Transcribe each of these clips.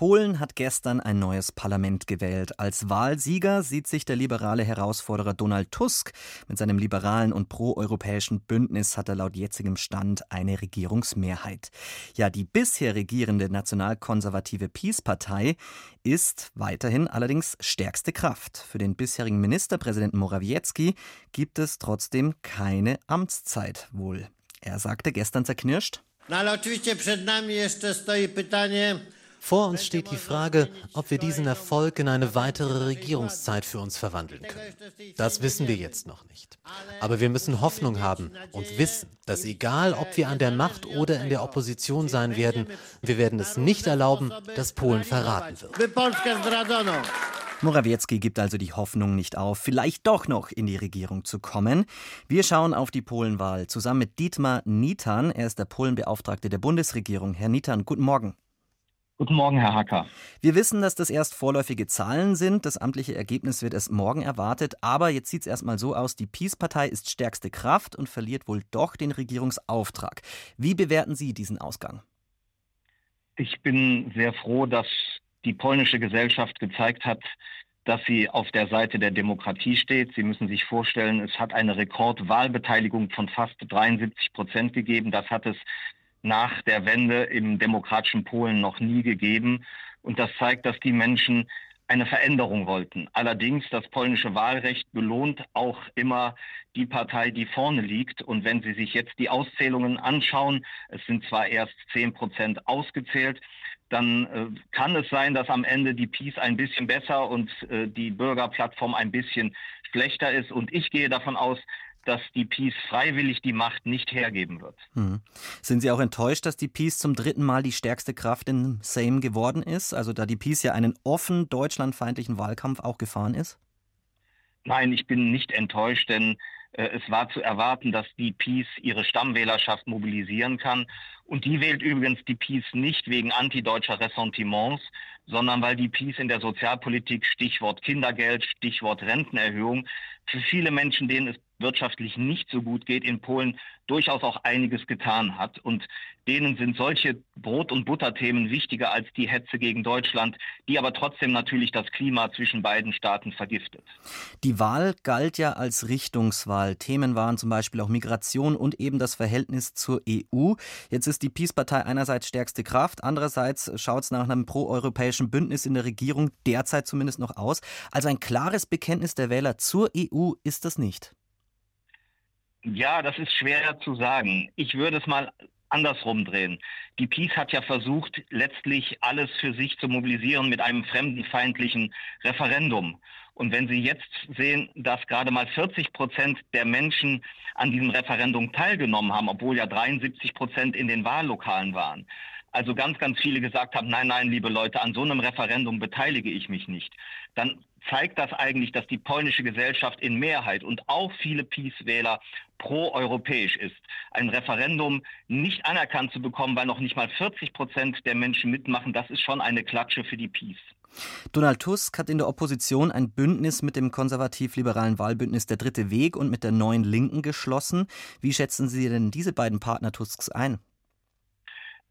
Polen hat gestern ein neues Parlament gewählt. Als Wahlsieger sieht sich der liberale Herausforderer Donald Tusk. Mit seinem liberalen und proeuropäischen Bündnis hat er laut jetzigem Stand eine Regierungsmehrheit. Ja, die bisher regierende nationalkonservative Peace-Partei ist weiterhin allerdings stärkste Kraft. Für den bisherigen Ministerpräsidenten Morawiecki gibt es trotzdem keine Amtszeit wohl. Er sagte gestern zerknirscht. No ale oczywiście przed nami jeszcze stoi pytanie, vor uns steht die Frage, ob wir diesen Erfolg in eine weitere Regierungszeit für uns verwandeln können. Das wissen wir jetzt noch nicht. Aber wir müssen Hoffnung haben und wissen, dass egal, ob wir an der Macht oder in der Opposition sein werden, wir werden es nicht erlauben, dass Polen verraten wird. Morawiecki gibt also die Hoffnung nicht auf, vielleicht doch noch in die Regierung zu kommen. Wir schauen auf die Polenwahl zusammen mit Dietmar Nitan. Er ist der Polenbeauftragte der Bundesregierung. Herr Nitan, guten Morgen. Guten Morgen, Herr Hacker. Wir wissen, dass das erst vorläufige Zahlen sind. Das amtliche Ergebnis wird erst morgen erwartet. Aber jetzt sieht es erstmal so aus, die Peace-Partei ist stärkste Kraft und verliert wohl doch den Regierungsauftrag. Wie bewerten Sie diesen Ausgang? Ich bin sehr froh, dass die polnische Gesellschaft gezeigt hat, dass sie auf der Seite der Demokratie steht. Sie müssen sich vorstellen, es hat eine Rekordwahlbeteiligung von fast 73 Prozent gegeben. Das hat es nach der Wende im demokratischen Polen noch nie gegeben. Und das zeigt, dass die Menschen eine Veränderung wollten. Allerdings, das polnische Wahlrecht belohnt auch immer die Partei, die vorne liegt. Und wenn Sie sich jetzt die Auszählungen anschauen, es sind zwar erst zehn Prozent ausgezählt, dann äh, kann es sein, dass am Ende die Peace ein bisschen besser und äh, die Bürgerplattform ein bisschen schlechter ist. Und ich gehe davon aus, dass die Peace freiwillig die Macht nicht hergeben wird. Hm. Sind Sie auch enttäuscht, dass die Peace zum dritten Mal die stärkste Kraft in Sejm geworden ist? Also da die Peace ja einen offen deutschlandfeindlichen Wahlkampf auch gefahren ist? Nein, ich bin nicht enttäuscht, denn äh, es war zu erwarten, dass die Peace ihre Stammwählerschaft mobilisieren kann. Und die wählt übrigens die Peace nicht wegen antideutscher Ressentiments, sondern weil die Peace in der Sozialpolitik, Stichwort Kindergeld, Stichwort Rentenerhöhung, für viele Menschen, denen es wirtschaftlich nicht so gut geht, in Polen durchaus auch einiges getan hat. Und denen sind solche Brot- und Butterthemen wichtiger als die Hetze gegen Deutschland, die aber trotzdem natürlich das Klima zwischen beiden Staaten vergiftet. Die Wahl galt ja als Richtungswahl. Themen waren zum Beispiel auch Migration und eben das Verhältnis zur EU. Jetzt ist die Peace-Partei einerseits stärkste Kraft, andererseits schaut es nach einem proeuropäischen Bündnis in der Regierung derzeit zumindest noch aus. Also ein klares Bekenntnis der Wähler zur EU ist das nicht. Ja, das ist schwer zu sagen. Ich würde es mal andersrum drehen. Die Peace hat ja versucht, letztlich alles für sich zu mobilisieren mit einem fremdenfeindlichen Referendum. Und wenn Sie jetzt sehen, dass gerade mal 40 Prozent der Menschen an diesem Referendum teilgenommen haben, obwohl ja 73 Prozent in den Wahllokalen waren, also ganz, ganz viele gesagt haben, nein, nein, liebe Leute, an so einem Referendum beteilige ich mich nicht, dann zeigt das eigentlich, dass die polnische Gesellschaft in Mehrheit und auch viele Peace-Wähler pro-europäisch ist. Ein Referendum nicht anerkannt zu bekommen, weil noch nicht mal 40 Prozent der Menschen mitmachen, das ist schon eine Klatsche für die Peace. Donald Tusk hat in der Opposition ein Bündnis mit dem konservativ-liberalen Wahlbündnis Der Dritte Weg und mit der Neuen Linken geschlossen. Wie schätzen Sie denn diese beiden Partner Tusks ein?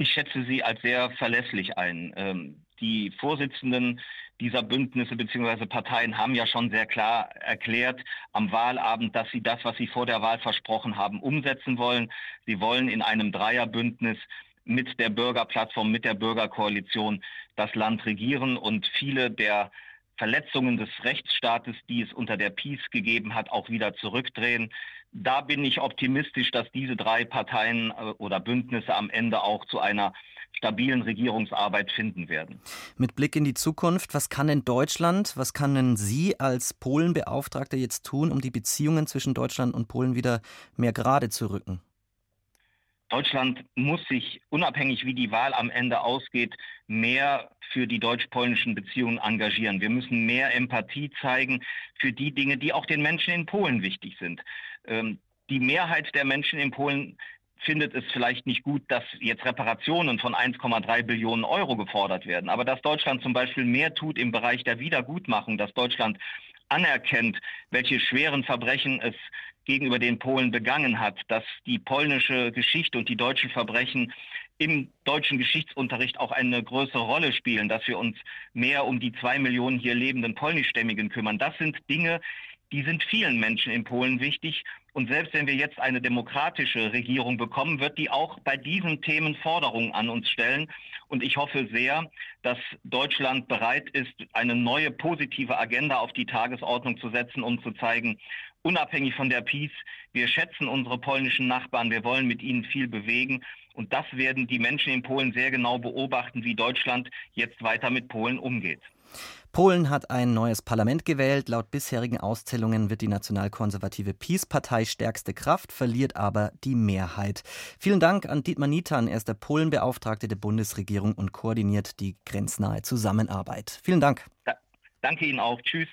Ich schätze sie als sehr verlässlich ein. Ähm, die Vorsitzenden dieser Bündnisse bzw. Parteien haben ja schon sehr klar erklärt am Wahlabend, dass sie das, was sie vor der Wahl versprochen haben, umsetzen wollen. Sie wollen in einem Dreierbündnis mit der Bürgerplattform, mit der Bürgerkoalition das Land regieren und viele der Verletzungen des Rechtsstaates, die es unter der Peace gegeben hat, auch wieder zurückdrehen. Da bin ich optimistisch, dass diese drei Parteien äh, oder Bündnisse am Ende auch zu einer stabilen Regierungsarbeit finden werden. Mit Blick in die Zukunft, was kann denn Deutschland, was können Sie als Polenbeauftragter jetzt tun, um die Beziehungen zwischen Deutschland und Polen wieder mehr gerade zu rücken? Deutschland muss sich, unabhängig wie die Wahl am Ende ausgeht, mehr für die deutsch-polnischen Beziehungen engagieren. Wir müssen mehr Empathie zeigen für die Dinge, die auch den Menschen in Polen wichtig sind. Ähm, die Mehrheit der Menschen in Polen findet es vielleicht nicht gut, dass jetzt Reparationen von 1,3 Billionen Euro gefordert werden. Aber dass Deutschland zum Beispiel mehr tut im Bereich der Wiedergutmachung, dass Deutschland anerkennt, welche schweren Verbrechen es gegenüber den Polen begangen hat, dass die polnische Geschichte und die deutschen Verbrechen im deutschen Geschichtsunterricht auch eine größere Rolle spielen, dass wir uns mehr um die zwei Millionen hier lebenden Polnischstämmigen kümmern. Das sind Dinge, die sind vielen Menschen in Polen wichtig. Und selbst wenn wir jetzt eine demokratische Regierung bekommen, wird die auch bei diesen Themen Forderungen an uns stellen. Und ich hoffe sehr, dass Deutschland bereit ist, eine neue positive Agenda auf die Tagesordnung zu setzen, um zu zeigen, unabhängig von der Peace, wir schätzen unsere polnischen Nachbarn, wir wollen mit ihnen viel bewegen. Und das werden die Menschen in Polen sehr genau beobachten, wie Deutschland jetzt weiter mit Polen umgeht. Polen hat ein neues Parlament gewählt. Laut bisherigen Auszählungen wird die nationalkonservative Peace-Partei stärkste Kraft, verliert aber die Mehrheit. Vielen Dank an Dietmar Nitan. Er ist der Polenbeauftragte der Bundesregierung und koordiniert die grenznahe Zusammenarbeit. Vielen Dank. Da, danke Ihnen auch. Tschüss.